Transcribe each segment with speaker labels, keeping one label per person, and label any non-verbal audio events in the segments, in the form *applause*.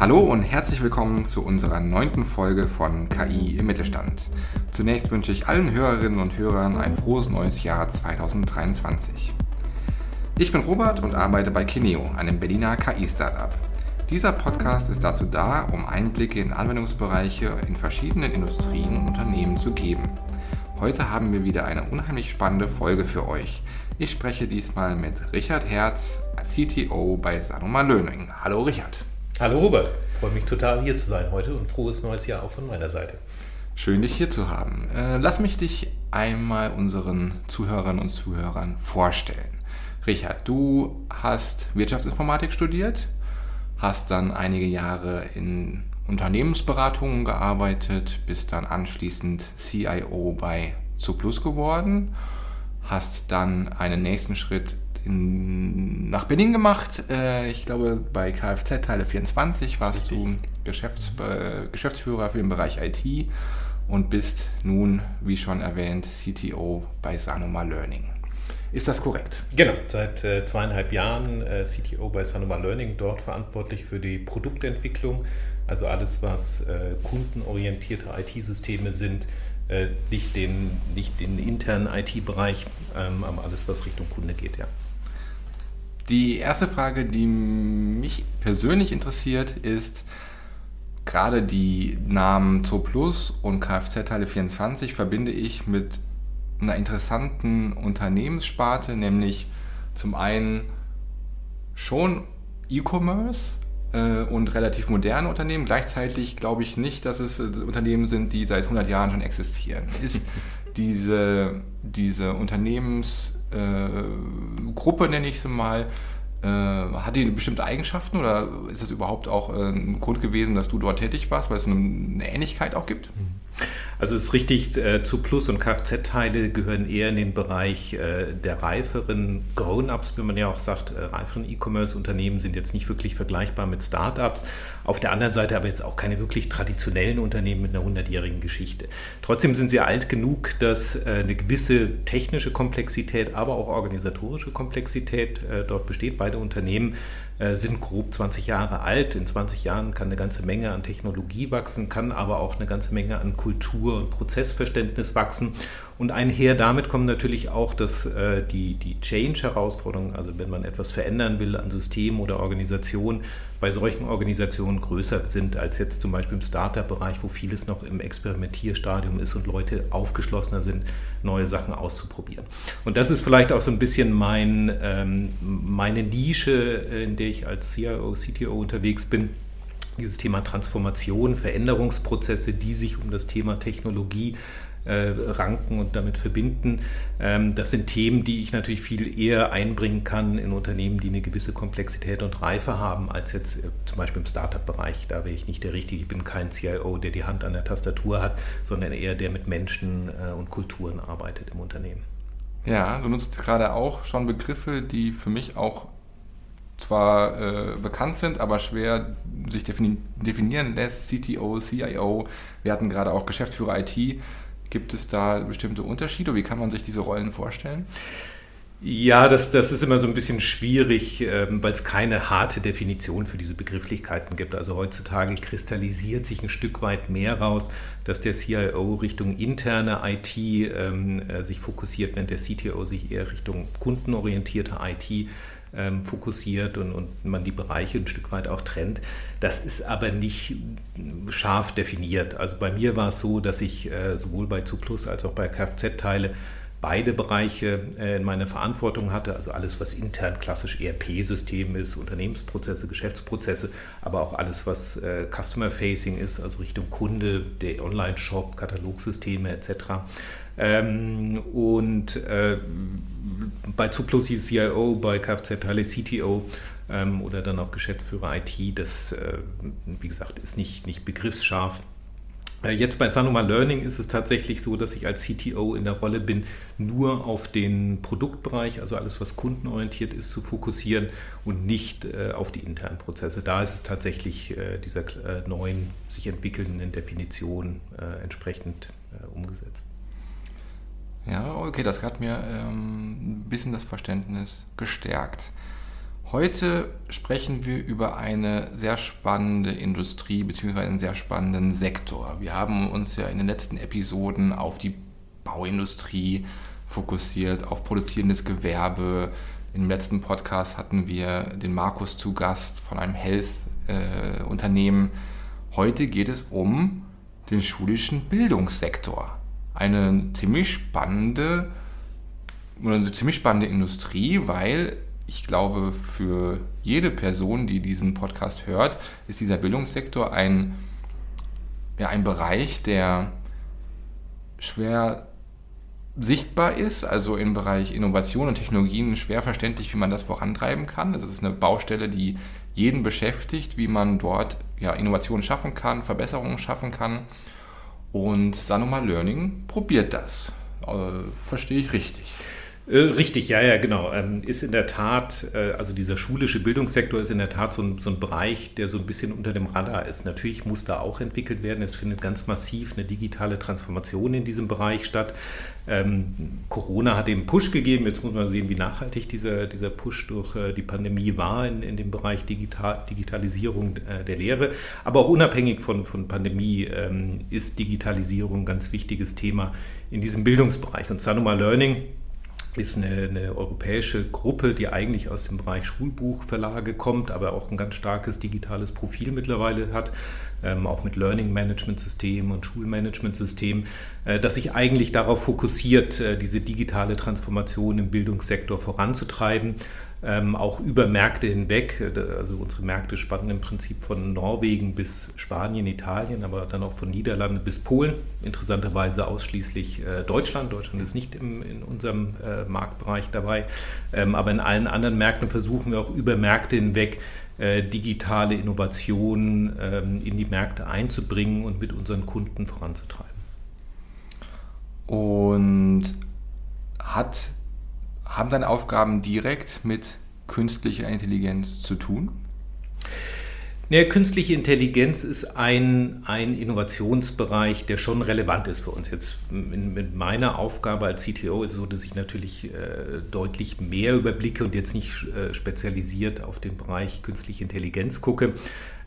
Speaker 1: Hallo und herzlich willkommen zu unserer neunten Folge von KI im Mittelstand. Zunächst wünsche ich allen Hörerinnen und Hörern ein frohes neues Jahr 2023. Ich bin Robert und arbeite bei Kineo, einem Berliner KI-Startup. Dieser Podcast ist dazu da, um Einblicke in Anwendungsbereiche in verschiedenen Industrien und Unternehmen zu geben. Heute haben wir wieder eine unheimlich spannende Folge für euch. Ich spreche diesmal mit Richard Herz, CTO bei Sanoma Learning. Hallo Richard.
Speaker 2: Hallo Robert, freue mich total hier zu sein heute und frohes neues Jahr auch von meiner Seite.
Speaker 1: Schön, dich hier zu haben. Äh, lass mich dich einmal unseren Zuhörerinnen und Zuhörern vorstellen. Richard, du hast Wirtschaftsinformatik studiert, hast dann einige Jahre in Unternehmensberatungen gearbeitet, bist dann anschließend CIO bei Zuplus geworden, hast dann einen nächsten Schritt in, nach Berlin gemacht. Äh, ich glaube, bei Kfz Teile 24 warst Richtig. du Geschäfts, äh, Geschäftsführer für den Bereich IT und bist nun, wie schon erwähnt, CTO bei Sanoma Learning. Ist das korrekt?
Speaker 2: Genau, seit äh, zweieinhalb Jahren äh, CTO bei Sanoma Learning, dort verantwortlich für die Produktentwicklung, also alles, was äh, kundenorientierte IT-Systeme sind, äh, nicht, den, nicht den internen IT-Bereich, ähm, aber alles, was Richtung Kunde geht, ja.
Speaker 1: Die erste Frage, die mich persönlich interessiert, ist, gerade die Namen Zooplus und Kfz-Teile 24 verbinde ich mit einer interessanten Unternehmenssparte, nämlich zum einen schon E-Commerce äh, und relativ moderne Unternehmen. Gleichzeitig glaube ich nicht, dass es äh, Unternehmen sind, die seit 100 Jahren schon existieren. Ist *laughs* diese, diese Unternehmensgruppe, äh, nenne ich sie mal, äh, hat die bestimmte Eigenschaften oder ist es überhaupt auch äh, ein Grund gewesen, dass du dort tätig warst, weil es eine, eine Ähnlichkeit auch gibt?
Speaker 2: Also es ist richtig, äh, zu Plus- und Kfz-Teile gehören eher in den Bereich äh, der reiferen Grown-ups, wie man ja auch sagt. Äh, reiferen E-Commerce-Unternehmen sind jetzt nicht wirklich vergleichbar mit Startups. Auf der anderen Seite aber jetzt auch keine wirklich traditionellen Unternehmen mit einer hundertjährigen Geschichte. Trotzdem sind sie alt genug, dass äh, eine gewisse technische Komplexität, aber auch organisatorische Komplexität äh, dort besteht. Beide Unternehmen äh, sind grob 20 Jahre alt. In 20 Jahren kann eine ganze Menge an Technologie wachsen, kann aber auch eine ganze Menge an Kultur und Prozessverständnis wachsen. Und einher damit kommt natürlich auch, dass äh, die, die Change-Herausforderungen, also wenn man etwas verändern will an Systemen oder Organisationen, bei solchen Organisationen größer sind als jetzt zum Beispiel im Startup-Bereich, wo vieles noch im Experimentierstadium ist und Leute aufgeschlossener sind, neue Sachen auszuprobieren. Und das ist vielleicht auch so ein bisschen mein, ähm, meine Nische, in der ich als CIO, CTO unterwegs bin dieses Thema Transformation, Veränderungsprozesse, die sich um das Thema Technologie äh, ranken und damit verbinden. Ähm, das sind Themen, die ich natürlich viel eher einbringen kann in Unternehmen, die eine gewisse Komplexität und Reife haben, als jetzt äh, zum Beispiel im Startup-Bereich. Da wäre ich nicht der Richtige. Ich bin kein CIO, der die Hand an der Tastatur hat, sondern eher der mit Menschen äh, und Kulturen arbeitet im Unternehmen.
Speaker 1: Ja, du nutzt gerade auch schon Begriffe, die für mich auch zwar äh, bekannt sind, aber schwer sich definieren lässt. CTO, CIO, wir hatten gerade auch Geschäftsführer IT. Gibt es da bestimmte Unterschiede? Wie kann man sich diese Rollen vorstellen?
Speaker 2: Ja, das, das ist immer so ein bisschen schwierig, ähm, weil es keine harte Definition für diese Begrifflichkeiten gibt. Also heutzutage kristallisiert sich ein Stück weit mehr raus, dass der CIO Richtung interne IT ähm, äh, sich fokussiert, während der CTO sich eher Richtung kundenorientierte IT ähm, fokussiert und, und man die Bereiche ein Stück weit auch trennt. Das ist aber nicht scharf definiert. Also bei mir war es so, dass ich äh, sowohl bei Zuplus als auch bei Kfz-Teile beide Bereiche äh, in meiner Verantwortung hatte, also alles, was intern klassisch ERP-System ist, Unternehmensprozesse, Geschäftsprozesse, aber auch alles, was äh, Customer-Facing ist, also Richtung Kunde, der Online-Shop, Katalogsysteme etc. Ähm, und äh, bei Zuplus CIO, bei Kfz-Teile CTO ähm, oder dann auch Geschäftsführer IT. Das, wie gesagt, ist nicht, nicht begriffsscharf. Äh, jetzt bei Sanoma Learning ist es tatsächlich so, dass ich als CTO in der Rolle bin, nur auf den Produktbereich, also alles, was kundenorientiert ist, zu fokussieren und nicht äh, auf die internen Prozesse. Da ist es tatsächlich äh, dieser neuen, sich entwickelnden Definition entsprechend umgesetzt.
Speaker 1: Ja, okay, das hat mir ähm, ein bisschen das Verständnis gestärkt. Heute sprechen wir über eine sehr spannende Industrie bzw. einen sehr spannenden Sektor. Wir haben uns ja in den letzten Episoden auf die Bauindustrie fokussiert, auf produzierendes Gewerbe. Im letzten Podcast hatten wir den Markus zu Gast von einem Health-Unternehmen. Äh, Heute geht es um den schulischen Bildungssektor. Eine ziemlich spannende, eine ziemlich spannende Industrie, weil ich glaube, für jede Person, die diesen Podcast hört, ist dieser Bildungssektor ein, ja, ein Bereich, der schwer sichtbar ist, also im Bereich Innovation und Technologien schwer verständlich, wie man das vorantreiben kann. Das ist eine Baustelle, die jeden beschäftigt, wie man dort ja, Innovationen schaffen kann, Verbesserungen schaffen kann. Und Sanoma Learning probiert das. Äh, verstehe ich richtig.
Speaker 2: Äh, richtig, ja, ja, genau. Ähm, ist in der Tat, äh, also dieser schulische Bildungssektor ist in der Tat so ein, so ein, Bereich, der so ein bisschen unter dem Radar ist. Natürlich muss da auch entwickelt werden. Es findet ganz massiv eine digitale Transformation in diesem Bereich statt. Ähm, Corona hat eben Push gegeben. Jetzt muss man sehen, wie nachhaltig dieser, dieser Push durch äh, die Pandemie war in, in dem Bereich Digital, Digitalisierung der Lehre. Aber auch unabhängig von, von Pandemie ähm, ist Digitalisierung ein ganz wichtiges Thema in diesem Bildungsbereich. Und Sanoma Learning ist eine, eine, europäische Gruppe, die eigentlich aus dem Bereich Schulbuchverlage kommt, aber auch ein ganz starkes digitales Profil mittlerweile hat, ähm, auch mit Learning Management System und Schulmanagement System, äh, das sich eigentlich darauf fokussiert, äh, diese digitale Transformation im Bildungssektor voranzutreiben ähm, auch über Märkte hinweg. Also unsere Märkte spannen im Prinzip von Norwegen bis Spanien, Italien, aber dann auch von Niederlande bis Polen. Interessanterweise ausschließlich äh, Deutschland. Deutschland ist nicht im, in unserem äh, Marktbereich dabei. Ähm, aber in allen anderen Märkten versuchen wir auch über Märkte hinweg äh, digitale Innovationen ähm, in die Märkte einzubringen und mit unseren Kunden voranzutreiben.
Speaker 1: Und hat haben deine Aufgaben direkt mit künstlicher Intelligenz zu tun?
Speaker 2: Ja, künstliche Intelligenz ist ein, ein Innovationsbereich, der schon relevant ist für uns. Jetzt mit meiner Aufgabe als CTO ist es so, dass ich natürlich äh, deutlich mehr überblicke und jetzt nicht äh, spezialisiert auf den Bereich künstliche Intelligenz gucke.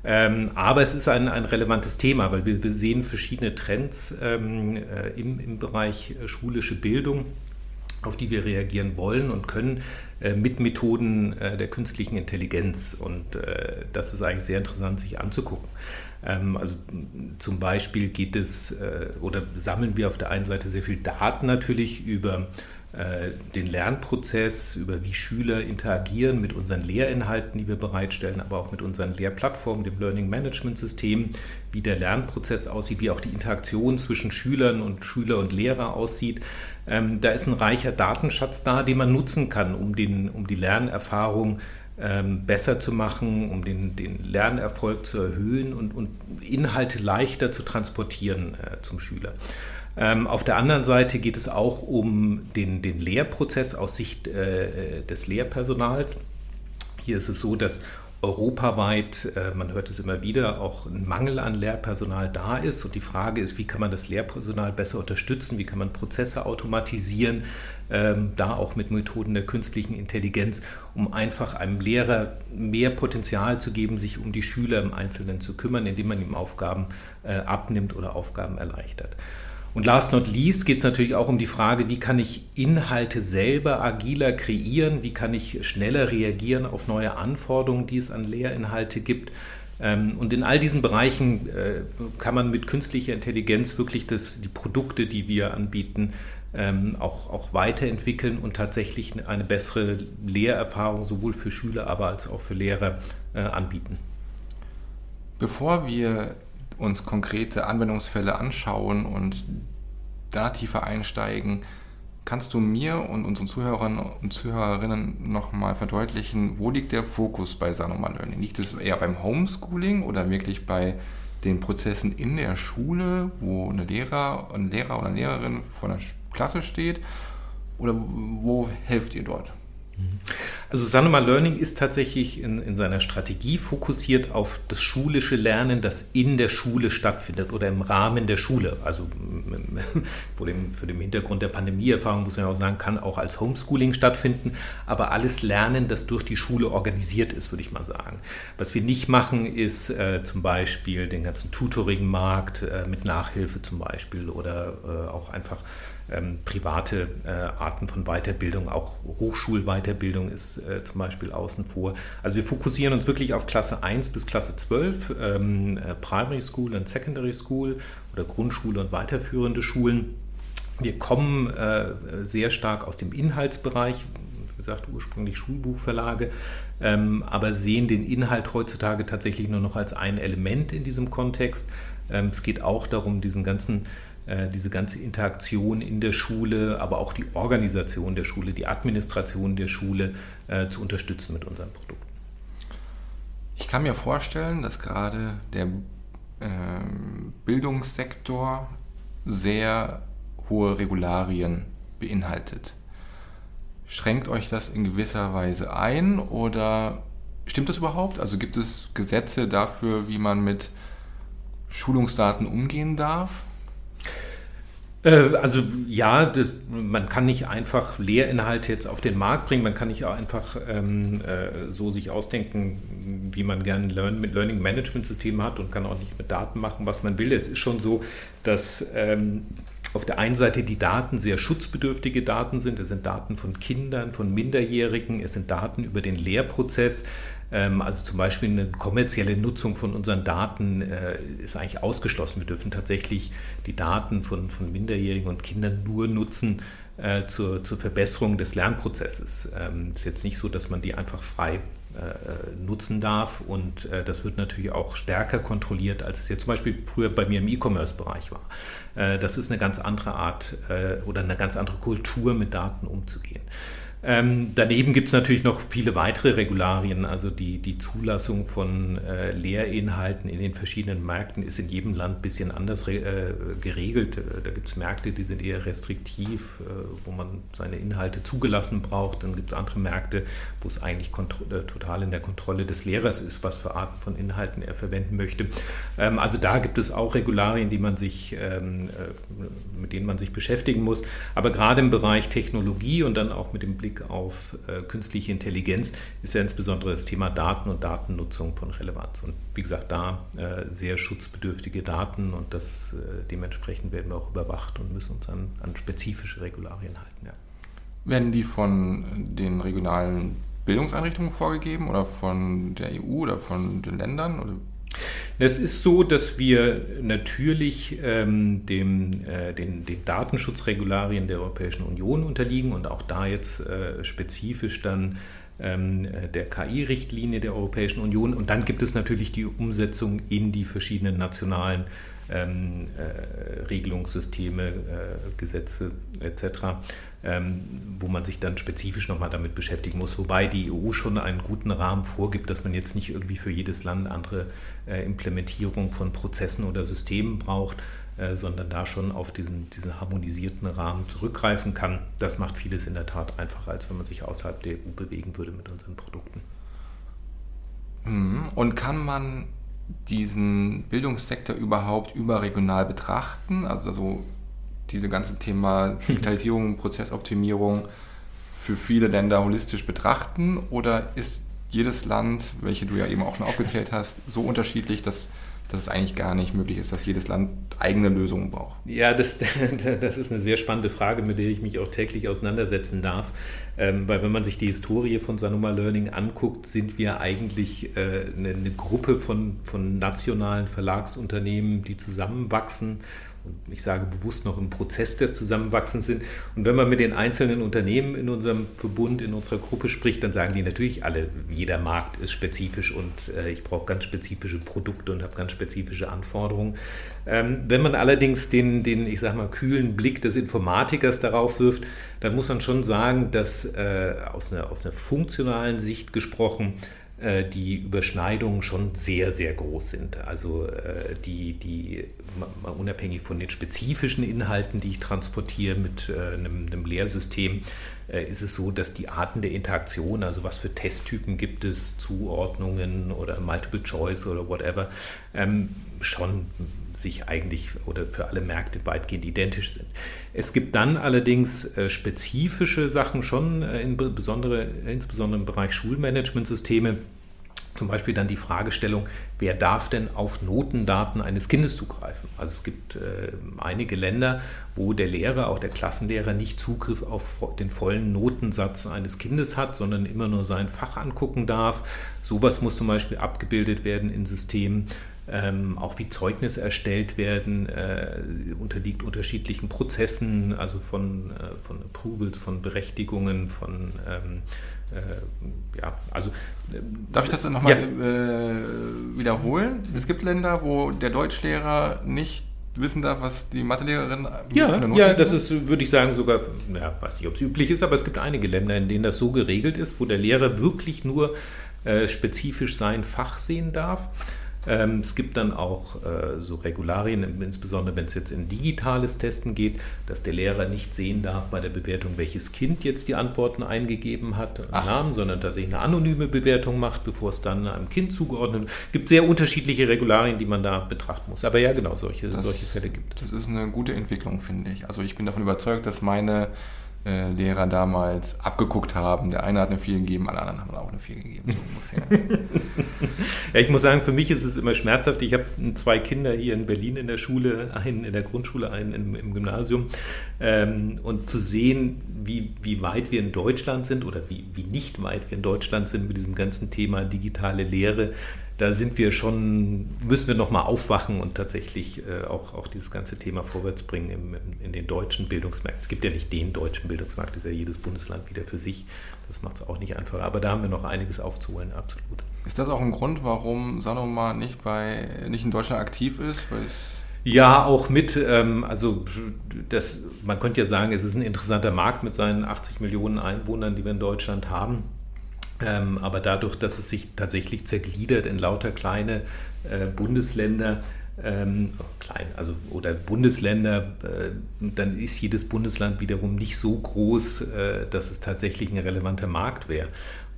Speaker 2: Ähm, aber es ist ein, ein relevantes Thema, weil wir, wir sehen verschiedene Trends ähm, äh, im, im Bereich schulische Bildung auf die wir reagieren wollen und können äh, mit Methoden äh, der künstlichen Intelligenz. Und äh, das ist eigentlich sehr interessant, sich anzugucken. Ähm, also zum Beispiel geht es oder sammeln wir auf der einen Seite sehr viel Daten natürlich über äh, den Lernprozess, über wie Schüler interagieren mit unseren Lehrinhalten, die wir bereitstellen, aber auch mit unseren Lehrplattformen, dem Learning Management System, wie der Lernprozess aussieht, wie auch die Interaktion zwischen Schülern und Schüler und Lehrer aussieht. Ähm, da ist ein reicher Datenschatz da, den man nutzen kann, um, den, um die Lernerfahrung ähm, besser zu machen, um den, den Lernerfolg zu erhöhen und, und Inhalte leichter zu transportieren äh, zum Schüler. Ähm, auf der anderen Seite geht es auch um den, den Lehrprozess aus Sicht äh, des Lehrpersonals. Hier ist es so, dass europaweit, äh, man hört es immer wieder, auch ein Mangel an Lehrpersonal da ist. Und die Frage ist, wie kann man das Lehrpersonal besser unterstützen, wie kann man Prozesse automatisieren, ähm, da auch mit Methoden der künstlichen Intelligenz, um einfach einem Lehrer mehr Potenzial zu geben, sich um die Schüler im Einzelnen zu kümmern, indem man ihm Aufgaben äh, abnimmt oder Aufgaben erleichtert. Und last not least geht es natürlich auch um die Frage, wie kann ich Inhalte selber agiler kreieren, wie kann ich schneller reagieren auf neue Anforderungen, die es an Lehrinhalte gibt. Ähm, und in all diesen Bereichen äh, kann man mit künstlicher Intelligenz wirklich das, die Produkte, die wir anbieten, ähm, auch, auch weiterentwickeln und tatsächlich eine bessere Lehrerfahrung sowohl für Schüler, aber als auch für Lehrer äh, anbieten.
Speaker 1: Bevor wir uns konkrete Anwendungsfälle anschauen und da tiefer einsteigen, kannst du mir und unseren Zuhörern und Zuhörerinnen nochmal verdeutlichen, wo liegt der Fokus bei Sanoma Learning? Liegt es eher beim Homeschooling oder wirklich bei den Prozessen in der Schule, wo eine Lehrer, ein Lehrer oder eine Lehrerin vor der Klasse steht? Oder wo helft ihr dort?
Speaker 2: Also Sanoma Learning ist tatsächlich in, in, seiner Strategie fokussiert auf das schulische Lernen, das in der Schule stattfindet oder im Rahmen der Schule. Also *laughs* vor dem, für den Hintergrund der Pandemieerfahrung muss man auch sagen, kann auch als Homeschooling stattfinden, aber alles Lernen, das durch die Schule organisiert ist, würde ich mal sagen. Was wir nicht machen, ist äh, zum Beispiel den ganzen Tutoring-Markt äh, mit Nachhilfe zum Beispiel oder äh, auch einfach ähm, private äh, Arten von Weiterbildung, auch Hochschulweiterbildung ist äh, zum Beispiel außen vor. Also wir fokussieren uns wirklich auf Klasse 1 bis Klasse 12, ähm, äh, Primary School und Secondary School oder Grundschule und weiterführende Schulen. Wir kommen äh, sehr stark aus dem Inhaltsbereich, wie gesagt, ursprünglich Schulbuchverlage, ähm, aber sehen den Inhalt heutzutage tatsächlich nur noch als ein Element in diesem Kontext. Ähm, es geht auch darum, diesen ganzen diese ganze Interaktion in der Schule, aber auch die Organisation der Schule, die Administration der Schule äh, zu unterstützen mit unseren Produkten.
Speaker 1: Ich kann mir vorstellen, dass gerade der äh, Bildungssektor sehr hohe Regularien beinhaltet. Schränkt euch das in gewisser Weise ein oder stimmt das überhaupt? Also gibt es Gesetze dafür, wie man mit Schulungsdaten umgehen darf?
Speaker 2: Äh, also ja, das, man kann nicht einfach Lehrinhalte jetzt auf den Markt bringen, man kann nicht auch einfach ähm, äh, so sich ausdenken, wie man gerne Learn mit Learning Management System hat und kann auch nicht mit Daten machen, was man will. Es ist schon so, dass ähm, auf der einen Seite die Daten sehr schutzbedürftige Daten sind. Es sind Daten von Kindern, von Minderjährigen, es sind Daten über den Lehrprozess. Ähm, also zum Beispiel eine kommerzielle Nutzung von unseren Daten äh, ist eigentlich ausgeschlossen. Wir dürfen tatsächlich die Daten von, von Minderjährigen und Kindern nur nutzen äh, zur, zur Verbesserung des Lernprozesses. Es ähm, ist jetzt nicht so, dass man die einfach frei äh, nutzen darf und das wird natürlich auch stärker kontrolliert, als es jetzt zum Beispiel früher bei mir im E-Commerce-Bereich war. das ist eine ganz andere Art oder eine ganz andere Kultur, mit Daten umzugehen. Ähm, daneben gibt es natürlich noch viele weitere Regularien. Also die, die Zulassung von äh, Lehrinhalten in den verschiedenen Märkten ist in jedem Land ein bisschen anders äh, geregelt. Äh, da gibt es Märkte, die sind eher restriktiv, äh, wo man seine Inhalte zugelassen braucht. Dann gibt es andere Märkte, wo es eigentlich äh, total in der Kontrolle des Lehrers ist, was für Arten von Inhalten er verwenden möchte. Ähm, also da gibt es auch Regularien, die man sich, ähm, äh, mit denen man sich beschäftigen muss. Aber gerade im Bereich Technologie und dann auch mit dem Blick Blick auf äh, künstliche Intelligenz ist ja insbesondere das Thema Daten und Datennutzung von Relevanz. Und wie gesagt, da äh, sehr schutzbedürftige Daten und das äh, dementsprechend werden wir auch überwacht und müssen uns an, an spezifische Regularien halten. Ja.
Speaker 1: Werden die von den regionalen Bildungseinrichtungen vorgegeben oder von der EU oder von den Ländern? Oder
Speaker 2: es ist so, dass wir natürlich ähm, dem, äh, den, den, Datenschutzregularien der Europäischen Union unterliegen und auch da jetzt äh, spezifisch dann ähm, der KI-Richtlinie der Europäischen Union. Und dann gibt es natürlich die Umsetzung in die verschiedenen nationalen ähm, äh, Regelungssysteme, äh, Gesetze etc., ähm, wo man sich dann spezifisch nochmal damit beschäftigen muss. Wobei die EU schon einen guten Rahmen vorgibt, dass man jetzt nicht irgendwie für jedes Land andere äh, Implementierung von Prozessen oder Systemen braucht, äh, sondern da schon auf diesen, diesen harmonisierten Rahmen zurückgreifen kann. Das macht vieles in der Tat einfacher, als wenn man sich außerhalb der EU bewegen würde mit unseren Produkten.
Speaker 1: Mhm. Und kann man diesen Bildungssektor überhaupt überregional betrachten? Also, also diese ganze Thema *laughs* Digitalisierung, Prozessoptimierung für viele Länder holistisch betrachten? Oder ist jedes Land, welche du ja eben auch schon aufgezählt hast, so unterschiedlich, dass, dass es eigentlich gar nicht möglich ist, dass jedes Land eigene Lösungen braucht?
Speaker 2: Ja, das, *laughs* das ist eine sehr spannende Frage, mit der ich mich auch täglich auseinandersetzen darf. Ähm, weil wenn man sich die Historie von Sanoma Learning anguckt, sind wir eigentlich äh, eine, eine Gruppe von, von nationalen Verlagsunternehmen, die zusammenwachsen ich sage bewusst noch im Prozess des Zusammenwachsens sind. Und wenn man mit den einzelnen Unternehmen in unserem Verbund, in unserer Gruppe spricht, dann sagen die natürlich alle, jeder Markt ist spezifisch und äh, ich brauche ganz spezifische Produkte und habe ganz spezifische Anforderungen. Ähm, wenn man allerdings den, den, ich sage mal, kühlen Blick des Informatikers darauf wirft, dann muss man schon sagen, dass äh, aus, einer, aus einer funktionalen Sicht gesprochen, die Überschneidungen schon sehr, sehr groß sind. Also äh, die, die mal unabhängig von den spezifischen Inhalten, die ich transportiere mit äh, einem, einem Lehrsystem, äh, ist es so, dass die Arten der Interaktion, also was für Testtypen gibt es, Zuordnungen oder Multiple Choice oder whatever, ähm, schon sich eigentlich oder für alle Märkte weitgehend identisch sind. Es gibt dann allerdings äh, spezifische Sachen schon, äh, in besondere, insbesondere im Bereich Schulmanagementsysteme, zum Beispiel dann die Fragestellung, wer darf denn auf Notendaten eines Kindes zugreifen? Also es gibt äh, einige Länder, wo der Lehrer, auch der Klassenlehrer, nicht Zugriff auf den vollen Notensatz eines Kindes hat, sondern immer nur sein Fach angucken darf. Sowas muss zum Beispiel abgebildet werden in Systemen. Ähm, auch wie Zeugnisse erstellt werden, äh, unterliegt unterschiedlichen Prozessen, also von, äh, von Approvals, von Berechtigungen, von ähm, äh, ja, also.
Speaker 1: Äh, Darf ich das nochmal ja. äh, wiederholen? Es gibt Länder, wo der Deutschlehrer nicht wissen darf, was die Mathelehrerin
Speaker 2: ja, Ja, das ist, würde ich sagen, sogar, ja, weiß nicht, ob es üblich ist, aber es gibt einige Länder, in denen das so geregelt ist, wo der Lehrer wirklich nur äh, spezifisch sein Fach sehen darf. Ähm, es gibt dann auch äh, so Regularien, insbesondere wenn es jetzt in digitales Testen geht, dass der Lehrer nicht sehen darf bei der Bewertung, welches Kind jetzt die Antworten eingegeben hat, Ach. Namen, sondern dass er eine anonyme Bewertung macht, bevor es dann einem Kind zugeordnet wird. Es gibt sehr unterschiedliche Regularien, die man da betrachten muss. Aber ja, genau, solche, das, solche Fälle gibt
Speaker 1: es. Das ist eine gute Entwicklung, finde ich. Also ich bin davon überzeugt, dass meine äh, Lehrer damals abgeguckt haben. Der eine hat eine 4 gegeben, alle anderen haben auch eine 4 gegeben, so *laughs*
Speaker 2: ja, ich muss sagen, für mich ist es immer schmerzhaft. Ich habe zwei Kinder hier in Berlin in der Schule, einen in der Grundschule, einen im, im Gymnasium. Ähm, und zu sehen, wie, wie weit wir in Deutschland sind oder wie, wie nicht weit wir in Deutschland sind mit diesem ganzen Thema digitale Lehre, da sind wir schon, müssen wir nochmal aufwachen und tatsächlich äh, auch, auch dieses ganze Thema vorwärts bringen im, im, in den deutschen Bildungsmärkten. Es gibt ja nicht den deutschen Bildungsmarkt, das ist ja jedes Bundesland wieder für sich. Das macht es auch nicht einfacher. Aber da haben wir noch einiges aufzuholen, absolut.
Speaker 1: Ist das auch ein Grund, warum Sanoma nicht, bei, nicht in Deutschland aktiv ist?
Speaker 2: Ja, auch mit, ähm, also das, man könnte ja sagen, es ist ein interessanter Markt mit seinen 80 Millionen Einwohnern, die wir in Deutschland haben. Ähm, aber dadurch, dass es sich tatsächlich zergliedert in lauter kleine äh, Bundesländer, ähm, klein, also oder Bundesländer, äh, dann ist jedes Bundesland wiederum nicht so groß, äh, dass es tatsächlich ein relevanter Markt wäre.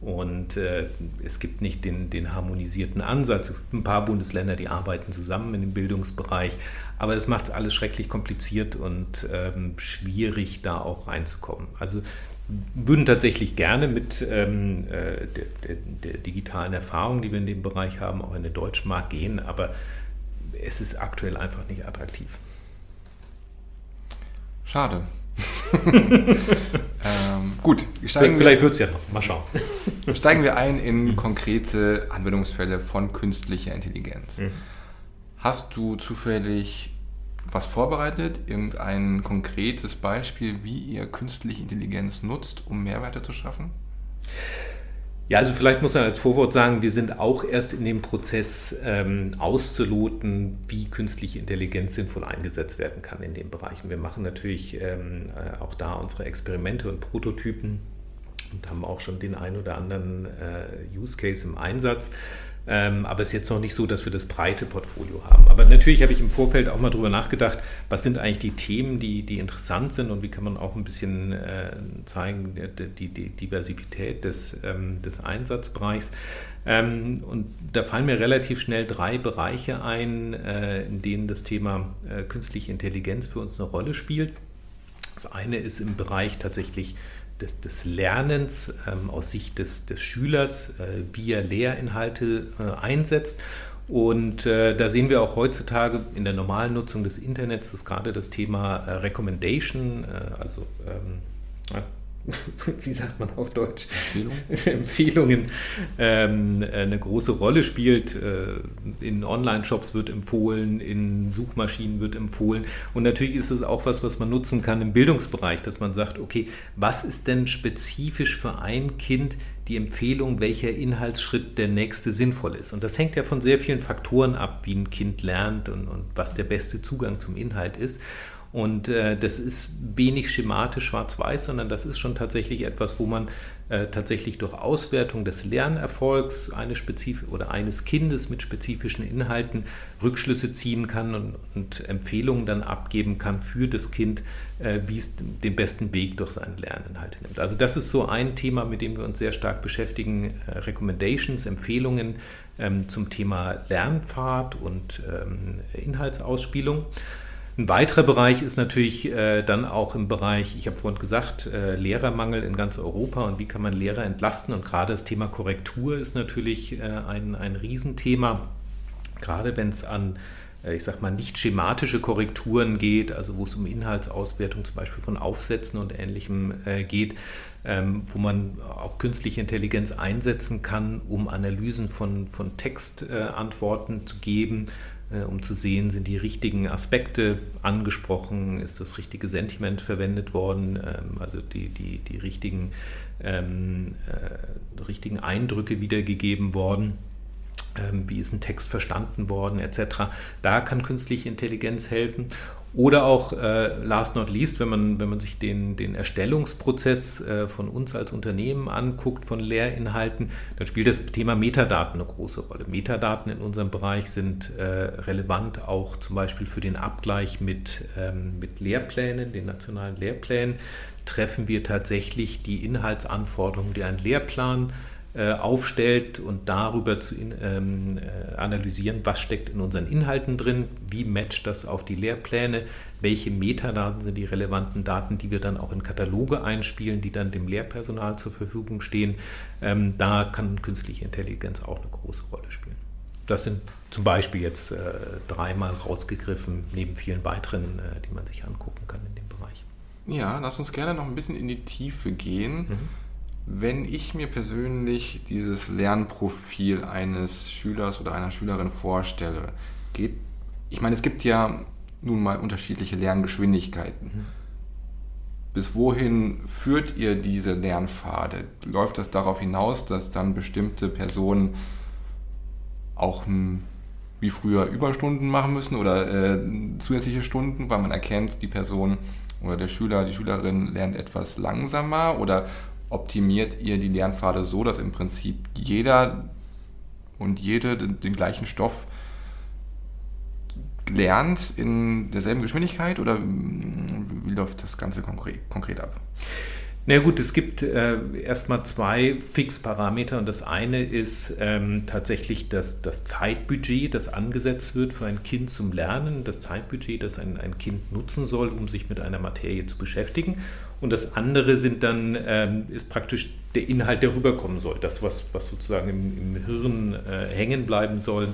Speaker 2: Und äh, es gibt nicht den, den, harmonisierten Ansatz. Es gibt ein paar Bundesländer, die arbeiten zusammen in dem Bildungsbereich, aber es macht alles schrecklich kompliziert und ähm, schwierig, da auch reinzukommen. Also würden tatsächlich gerne mit ähm, äh, der, der, der, digitalen Erfahrung, die wir in dem Bereich haben, auch in den deutschen Markt gehen, aber es ist aktuell einfach nicht attraktiv.
Speaker 1: Schade. *laughs* ähm, gut,
Speaker 2: vielleicht wird es ja noch. Mal schauen. *laughs*
Speaker 1: steigen wir ein in konkrete Anwendungsfälle von künstlicher Intelligenz. Mhm. Hast du zufällig was vorbereitet? Irgendein konkretes Beispiel, wie ihr künstliche Intelligenz nutzt, um Mehrwerte zu schaffen?
Speaker 2: Ja, also vielleicht muss man als Vorwort sagen, wir sind auch erst in dem Prozess ähm, auszuloten, wie künstliche Intelligenz sinnvoll eingesetzt werden kann in den Bereichen. Wir machen natürlich ähm, äh, auch da unsere Experimente und Prototypen und haben auch schon den ein oder anderen äh, Use Case im Einsatz. Ähm, aber es ist jetzt noch nicht so, dass wir das breite Portfolio haben. Aber natürlich habe ich im Vorfeld auch mal darüber nachgedacht, was sind eigentlich die Themen, die, die interessant sind und wie kann man auch ein bisschen äh, zeigen, die, die Diversität des, ähm, des Einsatzbereichs. Ähm, und da fallen mir relativ schnell drei Bereiche ein, äh, in denen das Thema äh, künstliche Intelligenz für uns eine Rolle spielt. Das eine ist im Bereich tatsächlich des, des Lernens ähm, aus Sicht des, des Schülers, äh, wie er Lehrinhalte äh, einsetzt. Und äh, da sehen wir auch heutzutage in der normalen Nutzung des Internets, dass gerade das Thema äh, Recommendation, äh, also ähm, *laughs* wie sagt man auf Deutsch, Empfehlung? *laughs* Empfehlungen ähm, eine große Rolle spielt. Äh, in Online-Shops wird empfohlen, in Suchmaschinen wird empfohlen. Und natürlich ist es auch was, was man nutzen kann im Bildungsbereich, dass man sagt, okay, was ist denn spezifisch für ein Kind die Empfehlung, welcher Inhaltsschritt der nächste sinnvoll ist. Und das hängt ja von sehr vielen Faktoren ab, wie ein Kind lernt und, und was der beste Zugang zum Inhalt ist. Und äh, das ist wenig schematisch schwarz-weiß, sondern das ist schon tatsächlich etwas, wo man äh, tatsächlich durch Auswertung des Lernerfolgs eines, Spezif oder eines Kindes mit spezifischen Inhalten Rückschlüsse ziehen kann und, und Empfehlungen dann abgeben kann für das Kind, äh, wie es den besten Weg durch seinen Lerninhalt nimmt. Also das ist so ein Thema, mit dem wir uns sehr stark beschäftigen. Äh, Recommendations, Empfehlungen ähm, zum Thema Lernpfad und ähm, Inhaltsausspielung. Ein weiterer Bereich ist natürlich äh, dann auch im Bereich, ich habe vorhin gesagt, äh, Lehrermangel in ganz Europa und wie kann man Lehrer entlasten. Und gerade das Thema Korrektur ist natürlich äh, ein, ein Riesenthema, gerade wenn es an äh, ich sag mal, nicht schematische Korrekturen geht, also wo es um Inhaltsauswertung zum Beispiel von Aufsätzen und Ähnlichem äh, geht, ähm, wo man auch künstliche Intelligenz einsetzen kann, um Analysen von, von Textantworten äh, zu geben, um zu sehen, sind die richtigen Aspekte angesprochen, ist das richtige Sentiment verwendet worden, ähm, also die, die, die richtigen, ähm, äh, richtigen Eindrücke wiedergegeben worden ähm, wie ist ein Text verstanden worden, etc. Da kann künstliche Intelligenz helfen. Oder auch, äh, last not least, wenn man, wenn man sich den, den Erstellungsprozess äh, von uns als Unternehmen anguckt, von Lehrinhalten, dann spielt das Thema Metadaten eine große Rolle. Metadaten in unserem Bereich sind äh, relevant auch zum Beispiel für den Abgleich mit, ähm, mit Lehrplänen, den nationalen Lehrplänen. Treffen wir tatsächlich die Inhaltsanforderungen, die ein Lehrplan äh, aufstellt und darüber zu ähm, äh, analysieren, was steckt in unseren Inhalten drin, wie matcht das auf die Lehrpläne, welche Metadaten sind die relevanten Daten, die wir dann auch in Kataloge einspielen, die dann dem Lehrpersonal zur Verfügung stehen. Ähm, da kann künstliche Intelligenz auch eine große Rolle spielen. Das sind zum Beispiel jetzt äh, dreimal rausgegriffen, neben vielen weiteren, äh, die man sich angucken kann in dem Bereich.
Speaker 1: Ja, lass uns gerne noch ein bisschen in die Tiefe gehen. Mhm wenn ich mir persönlich dieses Lernprofil eines Schülers oder einer Schülerin vorstelle, geht, ich meine, es gibt ja nun mal unterschiedliche Lerngeschwindigkeiten. Mhm. Bis wohin führt ihr diese Lernpfade? Läuft das darauf hinaus, dass dann bestimmte Personen auch hm, wie früher Überstunden machen müssen oder äh, zusätzliche Stunden, weil man erkennt, die Person oder der Schüler, die Schülerin lernt etwas langsamer oder optimiert ihr die Lernpfade so, dass im Prinzip jeder und jede den, den gleichen Stoff lernt in derselben Geschwindigkeit oder wie läuft das Ganze konkret, konkret ab?
Speaker 2: Na gut, es gibt äh, erstmal zwei Fixparameter und das eine ist ähm, tatsächlich das, das Zeitbudget, das angesetzt wird für ein Kind zum Lernen, das Zeitbudget, das ein, ein Kind nutzen soll, um sich mit einer Materie zu beschäftigen. Und das andere sind dann, ähm, ist praktisch der Inhalt, der rüberkommen soll, das, was, was sozusagen im, im Hirn äh, hängen bleiben soll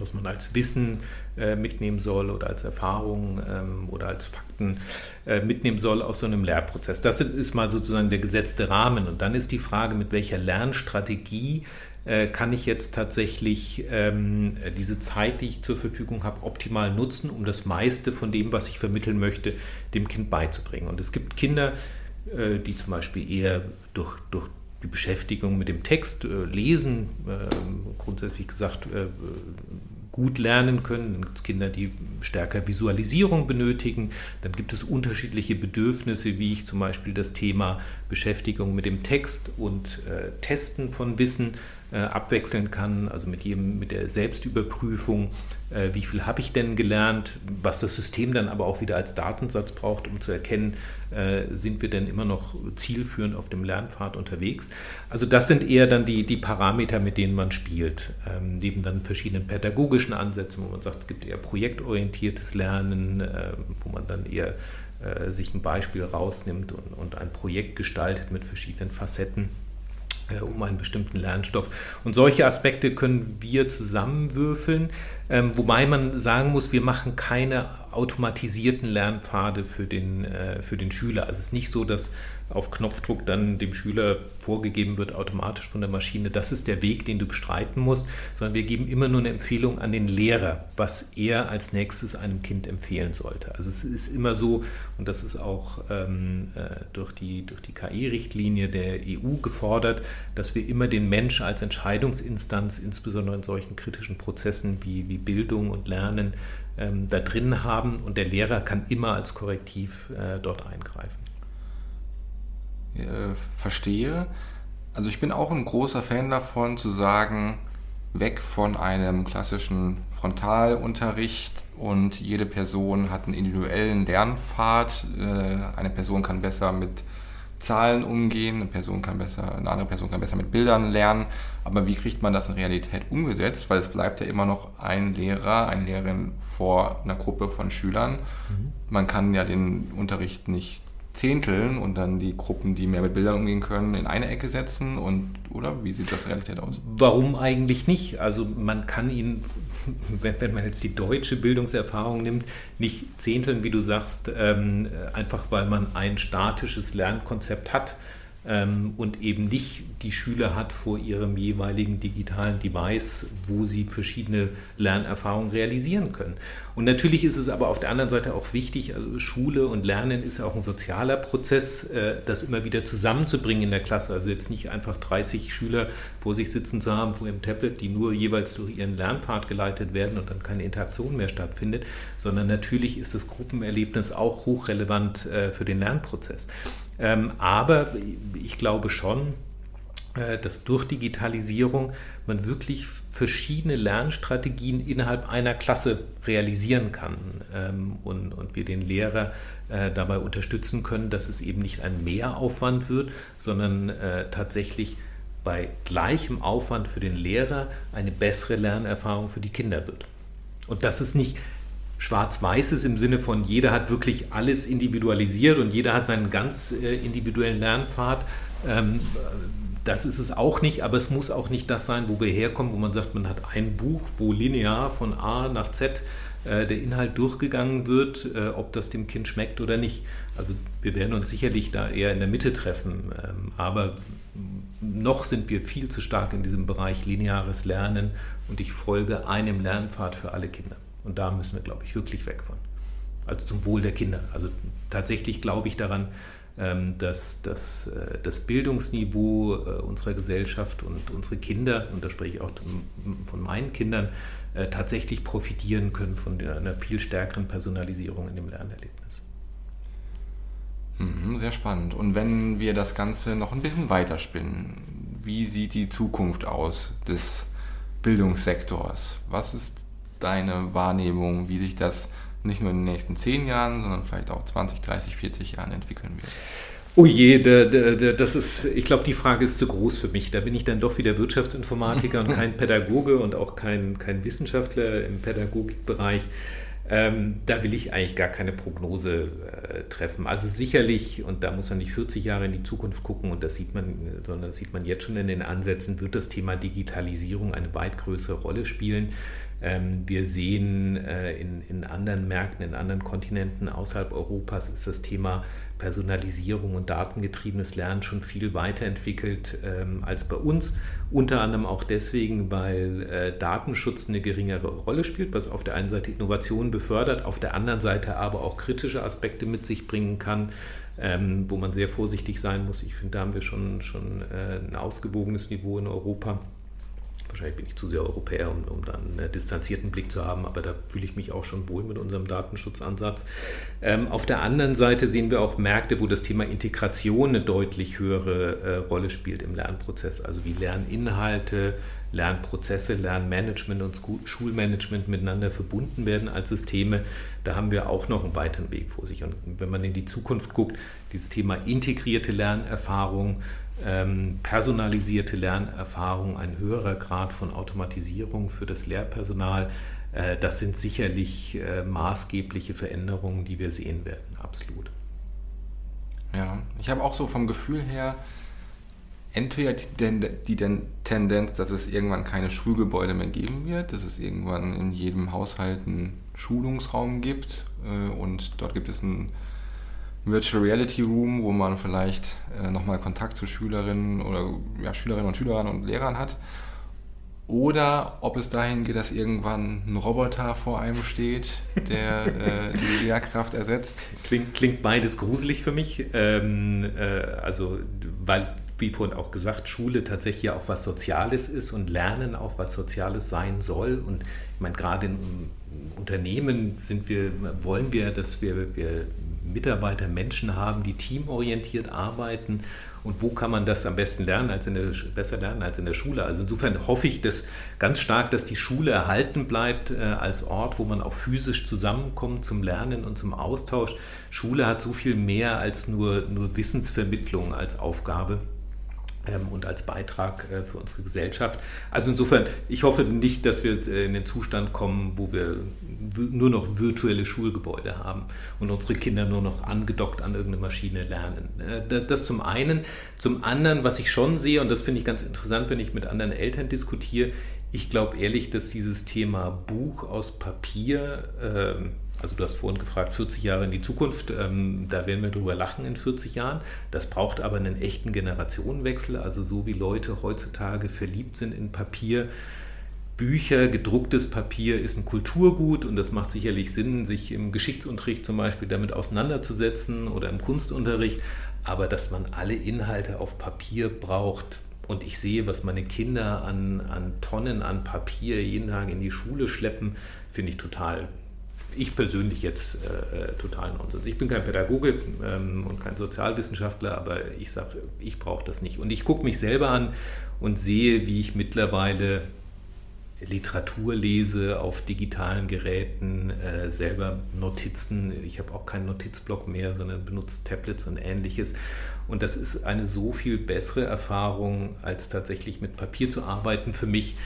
Speaker 2: was man als Wissen äh, mitnehmen soll oder als Erfahrung ähm, oder als Fakten äh, mitnehmen soll aus so einem Lehrprozess. Das ist mal sozusagen der gesetzte Rahmen. Und dann ist die Frage, mit welcher Lernstrategie äh, kann ich jetzt tatsächlich ähm, diese Zeit, die ich zur Verfügung habe, optimal nutzen, um das meiste von dem, was ich vermitteln möchte, dem Kind beizubringen. Und es gibt Kinder, äh, die zum Beispiel eher durch, durch die Beschäftigung mit dem Text, äh, Lesen, äh, grundsätzlich gesagt, äh, gut lernen können. Dann gibt es Kinder, die stärker Visualisierung benötigen. Dann gibt es unterschiedliche Bedürfnisse, wie ich zum Beispiel das Thema Beschäftigung mit dem Text und äh, Testen von Wissen abwechseln kann, also mit, jedem, mit der Selbstüberprüfung, äh, wie viel habe ich denn gelernt, was das System dann aber auch wieder als Datensatz braucht, um zu erkennen, äh, sind wir denn immer noch zielführend auf dem Lernpfad unterwegs. Also das sind eher dann die, die Parameter, mit denen man spielt, ähm, neben dann verschiedenen pädagogischen Ansätzen, wo man sagt, es gibt eher projektorientiertes Lernen, äh, wo man dann eher äh, sich ein Beispiel rausnimmt und, und ein Projekt gestaltet mit verschiedenen Facetten äh, um einen bestimmten Lernstoff. Und solche Aspekte können wir zusammenwürfeln, ähm, wobei man sagen muss, wir machen keine automatisierten Lernpfade für den, äh, für den Schüler. Also es ist nicht so, dass auf Knopfdruck dann dem Schüler vorgegeben wird, automatisch von der Maschine, das ist der Weg, den du bestreiten musst, sondern wir geben immer nur eine Empfehlung an den Lehrer, was er als nächstes einem Kind empfehlen sollte. Also es ist immer so, und das ist auch ähm, äh, durch die, durch die KI-Richtlinie der EU gefordert, dass wir immer den Mensch als Entscheidungsinstanz, insbesondere in solchen kritischen Prozessen wie, wie Bildung und Lernen, ähm, da drin haben und der Lehrer kann immer als Korrektiv äh, dort eingreifen.
Speaker 1: Äh, verstehe. Also ich bin auch ein großer Fan davon zu sagen, weg von einem klassischen Frontalunterricht und jede Person hat einen individuellen Lernpfad. Äh, eine Person kann besser mit Zahlen umgehen, eine Person kann besser, eine andere Person kann besser mit Bildern lernen. Aber wie kriegt man das in Realität umgesetzt? Weil es bleibt ja immer noch ein Lehrer, eine Lehrerin vor einer Gruppe von Schülern. Mhm. Man kann ja den Unterricht nicht zehnteln und dann die Gruppen, die mehr mit Bildern umgehen können, in eine Ecke setzen und oder wie sieht das Realität aus?
Speaker 2: Warum eigentlich nicht? Also man kann ihn, *laughs* wenn, man jetzt die deutsche Bildungserfahrung nimmt, nicht zehnteln, wie du sagst, ähm, einfach weil man ein statisches Lernkonzept hat ähm, und eben nicht die Schüler hat vor ihrem jeweiligen digitalen Device, wo sie verschiedene Lernerfahrungen realisieren können. Und natürlich ist es aber auf der anderen Seite auch wichtig, also Schule und Lernen ist ja auch ein sozialer Prozess, äh, das immer wieder zusammenzubringen in der Klasse. Also jetzt nicht einfach 30 Schüler vor sich sitzen zu haben vor ihrem Tablet, die nur jeweils durch ihren Lernpfad geleitet werden und dann keine Interaktion mehr stattfindet, sondern natürlich ist das Gruppenerlebnis auch hochrelevant äh, für den Lernprozess. Ähm, aber ich glaube schon, dass durch Digitalisierung man wirklich verschiedene Lernstrategien innerhalb einer Klasse realisieren kann ähm, und, wir den Lehrer äh, dabei unterstützen können, dass es eben nicht ein Mehraufwand wird, sondern äh, tatsächlich bei gleichem Aufwand für den Lehrer eine bessere Lernerfahrung für die Kinder wird. Und das ist nicht Schwarz-Weiß im Sinne von, jeder hat wirklich alles individualisiert und jeder hat seinen ganz äh, individuellen Lernpfad. Ähm, das ist es auch nicht, aber es muss auch nicht das sein, wo wir herkommen, wo man sagt, man hat ein Buch, wo linear von A nach Z äh, der Inhalt durchgegangen wird, äh, ob das dem Kind schmeckt oder nicht. Also wir werden uns sicherlich da eher in der Mitte treffen, ähm, aber noch sind wir viel zu stark in diesem Bereich lineares Lernen und ich folge einem Lernpfad für alle Kinder. Und da müssen wir, glaube ich, wirklich weg von. Also zum Wohl der Kinder. Also tatsächlich glaube ich daran, dass, dass äh, das Bildungsniveau äh, unserer Gesellschaft und unsere Kinder, und da spreche ich auch von meinen Kindern, äh, tatsächlich profitieren können von einer viel stärkeren Personalisierung in dem Lernerlebnis.
Speaker 1: Mhm, sehr spannend. Und wenn wir das Ganze noch ein bisschen weiterspinnen, wie sieht die Zukunft aus des Bildungssektors? Was ist deine Wahrnehmung, wie sich das nicht nur in den nächsten zehn Jahren, sondern vielleicht auch 20, 30, 40 Jahren entwickeln wird?
Speaker 2: Oh je, da, da, das ist, ich glaube, die Frage ist zu groß für mich. Da bin ich dann doch wieder Wirtschaftsinformatiker und kein *laughs* Pädagoge und auch kein, kein Wissenschaftler im Pädagogikbereich. Ähm, da will ich eigentlich gar keine Prognose äh, treffen. Also sicherlich, und da muss man nicht 40 Jahre in die Zukunft gucken, und das sieht man, sondern das sieht man jetzt schon in den Ansätzen, wird das Thema Digitalisierung eine weit größere Rolle spielen. Ähm, wir sehen äh, in, in anderen Märkten, in anderen Kontinenten außerhalb Europas ist das Thema Personalisierung und datengetriebenes Lernen schon viel weiterentwickelt ähm, als bei uns. Unter anderem auch deswegen, weil äh, Datenschutz eine geringere Rolle spielt, was auf der einen Seite Innovation befördert, auf der anderen Seite aber auch kritische Aspekte mit sich bringen kann, ähm, wo man sehr vorsichtig sein muss. Ich finde, da haben wir schon, schon äh, ein ausgewogenes Niveau in Europa. Wahrscheinlich bin ich zu sehr Europäer, um, um dann einen distanzierten Blick zu haben, aber da fühle ich mich auch schon wohl mit unserem Datenschutzansatz. Ähm, auf der anderen Seite sehen wir auch Märkte, wo das Thema Integration eine deutlich höhere äh, Rolle spielt im Lernprozess, also wie Lerninhalte, Lernprozesse, Lernmanagement und Schulmanagement miteinander verbunden werden als Systeme. Da haben wir auch noch einen weiteren Weg vor sich. Und wenn man in die Zukunft guckt, dieses Thema integrierte Lernerfahrung, personalisierte Lernerfahrung, ein höherer Grad von Automatisierung für das Lehrpersonal. Äh, das sind sicherlich äh, maßgebliche Veränderungen, die wir sehen werden, absolut.
Speaker 1: Ja, ich habe auch so vom Gefühl her entweder die, Tendenz, dass es irgendwann keine Schulgebäude mehr geben wird, dass es irgendwann in jedem Haushalt einen Schulungsraum gibt äh, und dort gibt es ein Virtual Reality Room, wo man vielleicht äh, nochmal Kontakt zu Schülerinnen oder ja, Schülerinnen und Schülern und Lehrern hat. Oder ob es dahin geht, dass irgendwann ein Roboter vor einem steht, der äh, die Lehrkraft ersetzt.
Speaker 2: Klingt, klingt beides gruselig für mich. Ähm, äh, also, weil wie vorhin auch gesagt, Schule tatsächlich ja auch was Soziales ist und Lernen auch was Soziales sein soll. Und ich meine, gerade in Unternehmen sind wir, wollen wir, dass wir, wir Mitarbeiter, Menschen haben, die teamorientiert arbeiten. Und wo kann man das am besten lernen, als in der, besser lernen als in der Schule? Also insofern hoffe ich dass ganz stark, dass die Schule erhalten bleibt äh, als Ort, wo man auch physisch zusammenkommt zum Lernen und zum Austausch. Schule hat so viel mehr als nur, nur Wissensvermittlung als Aufgabe und als Beitrag äh, für unsere Gesellschaft. Also insofern, ich hoffe nicht, dass wir äh, in den Zustand kommen, wo wir nur noch virtuelle Schulgebäude haben und unsere Kinder nur noch angedockt an irgendeine Maschine lernen. Äh, das zum einen. Zum anderen, was ich schon sehe, und das finde ich ganz interessant, wenn ich mit anderen Eltern diskutiere, ich glaube ehrlich, dass dieses Thema Buch aus Papier, ähm, also du hast vorhin gefragt, 40 Jahre in die Zukunft, ähm, da werden wir drüber lachen in 40 Jahren. Das braucht aber einen echten Generationenwechsel, also so wie Leute heutzutage verliebt sind in Papier. Bücher, gedrucktes Papier ist ein Kulturgut und das macht sicherlich Sinn, sich im Geschichtsunterricht zum Beispiel damit auseinanderzusetzen oder im Kunstunterricht. Aber dass man alle Inhalte auf Papier braucht, und ich sehe, was meine Kinder an, an Tonnen an Papier jeden Tag in die Schule schleppen, finde ich total ich persönlich jetzt äh, äh, total Nonsens. Ich bin kein Pädagoge ähm, und kein Sozialwissenschaftler, aber ich sage, ich brauche das nicht. Und ich gucke mich selber an und sehe, wie ich mittlerweile Literatur lese auf digitalen Geräten, äh, selber Notizen. Ich habe auch keinen Notizblock mehr, sondern benutze Tablets und ähnliches. Und das ist eine so viel bessere Erfahrung, als tatsächlich mit Papier zu arbeiten für mich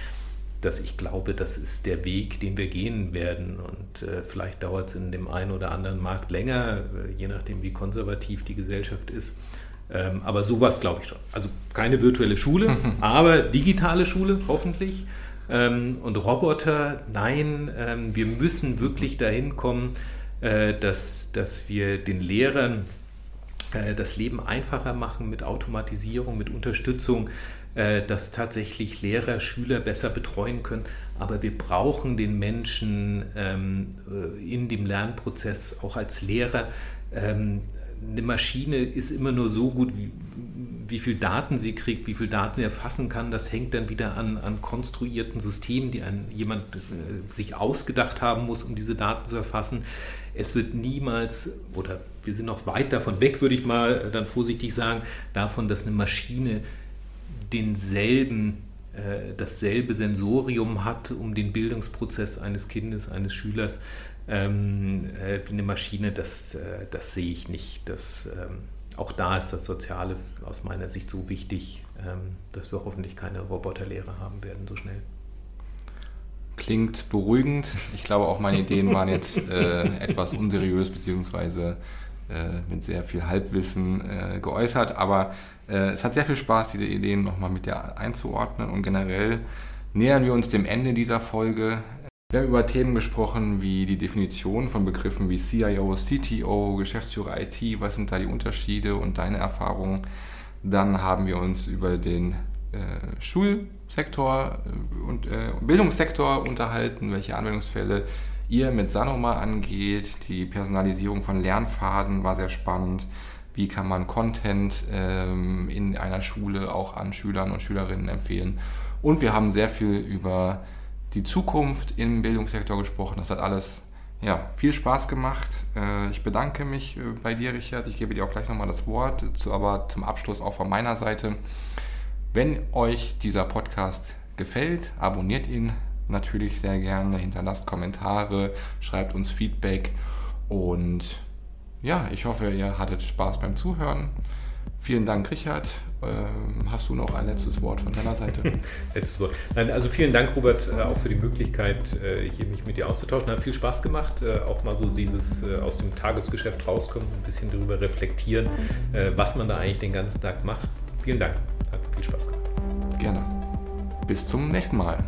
Speaker 2: dass ich glaube, das ist der Weg, den wir gehen werden. Und äh, vielleicht dauert es in dem einen oder anderen Markt länger, äh, je nachdem, wie konservativ die Gesellschaft ist. Ähm, aber sowas glaube ich schon. Also keine virtuelle Schule, *laughs* aber digitale Schule, hoffentlich. Ähm, und Roboter, nein, ähm, wir müssen wirklich dahin kommen, äh, dass, dass wir den Lehrern äh, das Leben einfacher machen mit Automatisierung, mit Unterstützung, dass tatsächlich Lehrer Schüler besser betreuen können. Aber wir brauchen den Menschen ähm, äh, in dem Lernprozess auch als Lehrer. Ähm, eine Maschine ist immer nur so gut, wie, wie viel Daten sie kriegt, wie viel Daten sie erfassen kann. Das hängt dann wieder an, an konstruierten Systemen, die ein, jemand äh, sich ausgedacht haben muss, um diese Daten zu erfassen. Es wird niemals, oder wir sind noch weit davon weg, würde ich mal dann vorsichtig sagen, davon, dass eine Maschine denselben, äh, dasselbe Sensorium hat, um den Bildungsprozess eines Kindes, eines Schülers ähm, äh, wie eine Maschine, das, äh, das sehe ich nicht. Das, ähm, auch da ist das Soziale aus meiner Sicht so wichtig, ähm, dass wir hoffentlich keine Roboterlehrer haben werden so schnell.
Speaker 1: Klingt beruhigend. Ich glaube, auch meine Ideen waren jetzt äh, *laughs* etwas unseriös beziehungsweise äh, mit sehr viel Halbwissen äh, geäußert, aber es hat sehr viel Spaß, diese Ideen nochmal mit dir einzuordnen und generell nähern wir uns dem Ende dieser Folge. Wir haben über Themen gesprochen wie die Definition von Begriffen wie CIO, CTO, Geschäftsführer IT, was sind da die Unterschiede und deine Erfahrungen. Dann haben wir uns über den äh, Schulsektor und äh, Bildungssektor unterhalten, welche Anwendungsfälle ihr mit Sanoma angeht. Die Personalisierung von Lernfaden war sehr spannend. Wie kann man Content ähm, in einer Schule auch an Schülern und Schülerinnen empfehlen? Und wir haben sehr viel über die Zukunft im Bildungssektor gesprochen. Das hat alles ja, viel Spaß gemacht. Äh, ich bedanke mich äh, bei dir, Richard. Ich gebe dir auch gleich nochmal das Wort, aber zum Abschluss auch von meiner Seite. Wenn euch dieser Podcast gefällt, abonniert ihn, natürlich sehr gerne, hinterlasst Kommentare, schreibt uns Feedback und ja, ich hoffe, ihr hattet Spaß beim Zuhören. Vielen Dank, Richard. Ähm, hast du noch ein letztes Wort von deiner Seite? *laughs*
Speaker 2: letztes Wort. Nein, also vielen Dank, Robert, äh, auch für die Möglichkeit, äh, hier mich mit dir auszutauschen. Hat viel Spaß gemacht, äh, auch mal so dieses aus dem Tagesgeschäft rauskommen, ein bisschen darüber reflektieren, was man da eigentlich den ganzen Tag macht. Vielen Dank, hat viel Spaß gemacht.
Speaker 1: Gerne. Bis zum nächsten Mal.